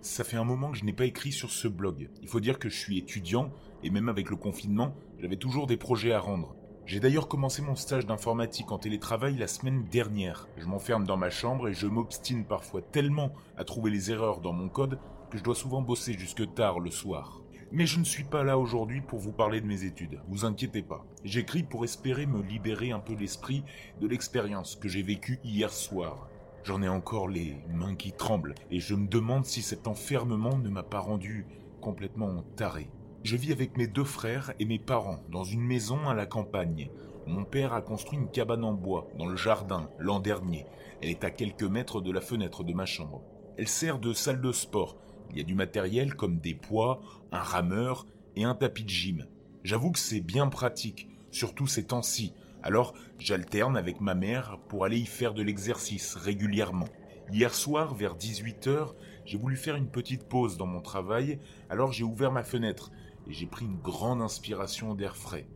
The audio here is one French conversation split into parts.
Ça fait un moment que je n'ai pas écrit sur ce blog. Il faut dire que je suis étudiant et même avec le confinement, j'avais toujours des projets à rendre. J'ai d'ailleurs commencé mon stage d'informatique en télétravail la semaine dernière. Je m'enferme dans ma chambre et je m'obstine parfois tellement à trouver les erreurs dans mon code que je dois souvent bosser jusque tard le soir. Mais je ne suis pas là aujourd'hui pour vous parler de mes études, vous inquiétez pas. J'écris pour espérer me libérer un peu l'esprit de l'expérience que j'ai vécue hier soir. J'en ai encore les mains qui tremblent et je me demande si cet enfermement ne m'a pas rendu complètement taré. Je vis avec mes deux frères et mes parents dans une maison à la campagne. Mon père a construit une cabane en bois dans le jardin l'an dernier. Elle est à quelques mètres de la fenêtre de ma chambre. Elle sert de salle de sport. Il y a du matériel comme des poids, un rameur et un tapis de gym. J'avoue que c'est bien pratique, surtout ces temps-ci, alors j'alterne avec ma mère pour aller y faire de l'exercice régulièrement. Hier soir, vers 18h, j'ai voulu faire une petite pause dans mon travail, alors j'ai ouvert ma fenêtre et j'ai pris une grande inspiration d'air frais.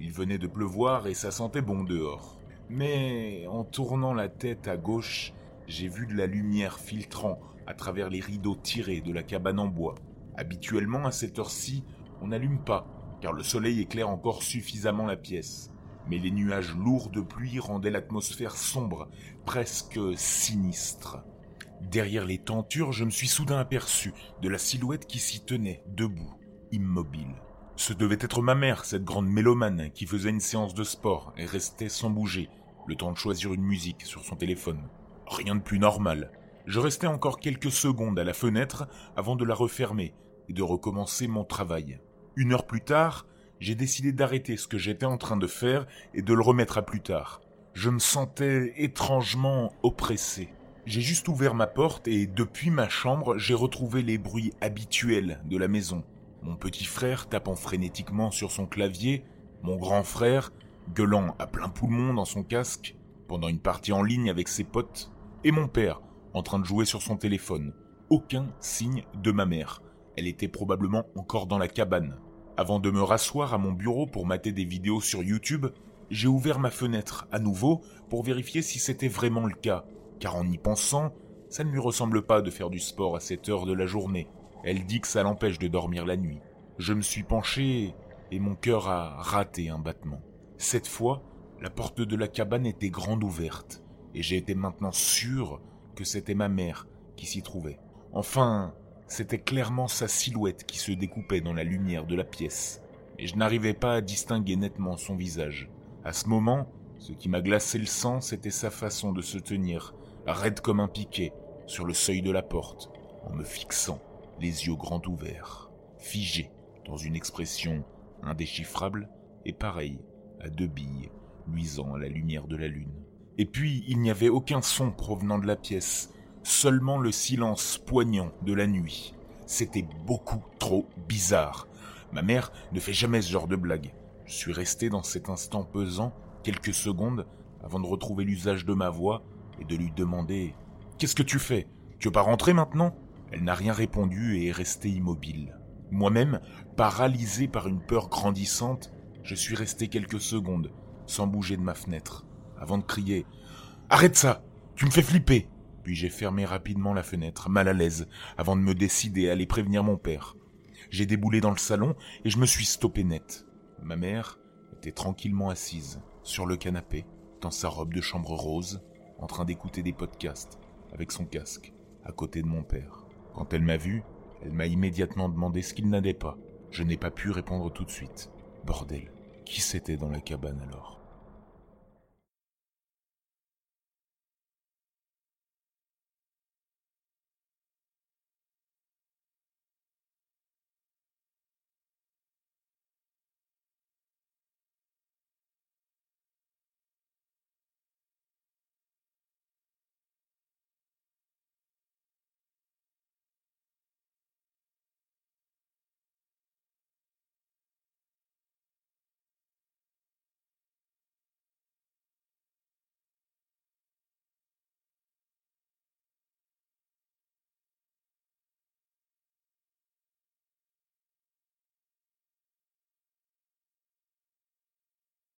Il venait de pleuvoir et ça sentait bon dehors. Mais en tournant la tête à gauche, j'ai vu de la lumière filtrant à travers les rideaux tirés de la cabane en bois. Habituellement, à cette heure-ci, on n'allume pas, car le soleil éclaire encore suffisamment la pièce mais les nuages lourds de pluie rendaient l'atmosphère sombre, presque sinistre. Derrière les tentures, je me suis soudain aperçu de la silhouette qui s'y tenait, debout, immobile. Ce devait être ma mère, cette grande mélomane, qui faisait une séance de sport et restait sans bouger, le temps de choisir une musique sur son téléphone. Rien de plus normal. Je restais encore quelques secondes à la fenêtre avant de la refermer et de recommencer mon travail. Une heure plus tard, j'ai décidé d'arrêter ce que j'étais en train de faire et de le remettre à plus tard. Je me sentais étrangement oppressé. J'ai juste ouvert ma porte et depuis ma chambre, j'ai retrouvé les bruits habituels de la maison. Mon petit frère tapant frénétiquement sur son clavier, mon grand frère gueulant à plein poumon dans son casque pendant une partie en ligne avec ses potes, et mon père en train de jouer sur son téléphone. Aucun signe de ma mère. Elle était probablement encore dans la cabane, avant de me rasseoir à mon bureau pour mater des vidéos sur YouTube, j'ai ouvert ma fenêtre à nouveau pour vérifier si c'était vraiment le cas, car en y pensant, ça ne lui ressemble pas de faire du sport à cette heure de la journée. Elle dit que ça l'empêche de dormir la nuit. Je me suis penché et mon cœur a raté un battement. Cette fois, la porte de la cabane était grande ouverte, et j'ai été maintenant sûr que c'était ma mère qui s'y trouvait. Enfin, c'était clairement sa silhouette qui se découpait dans la lumière de la pièce, et je n'arrivais pas à distinguer nettement son visage. À ce moment, ce qui m'a glacé le sang, c'était sa façon de se tenir, raide comme un piquet, sur le seuil de la porte, en me fixant, les yeux grands ouverts, figé dans une expression indéchiffrable et pareille à deux billes luisant à la lumière de la lune. Et puis, il n'y avait aucun son provenant de la pièce, seulement le silence poignant de la nuit. C'était beaucoup trop bizarre. Ma mère ne fait jamais ce genre de blague. Je suis resté dans cet instant pesant quelques secondes avant de retrouver l'usage de ma voix et de lui demander Qu'est-ce que tu fais? Tu veux pas rentrer maintenant? Elle n'a rien répondu et est restée immobile. Moi-même, paralysé par une peur grandissante, je suis resté quelques secondes, sans bouger de ma fenêtre, avant de crier Arrête ça Tu me fais flipper puis j'ai fermé rapidement la fenêtre, mal à l'aise, avant de me décider à aller prévenir mon père. J'ai déboulé dans le salon et je me suis stoppé net. Ma mère était tranquillement assise sur le canapé, dans sa robe de chambre rose, en train d'écouter des podcasts avec son casque, à côté de mon père. Quand elle m'a vu, elle m'a immédiatement demandé ce qu'il n'allait pas. Je n'ai pas pu répondre tout de suite. Bordel, qui c'était dans la cabane alors?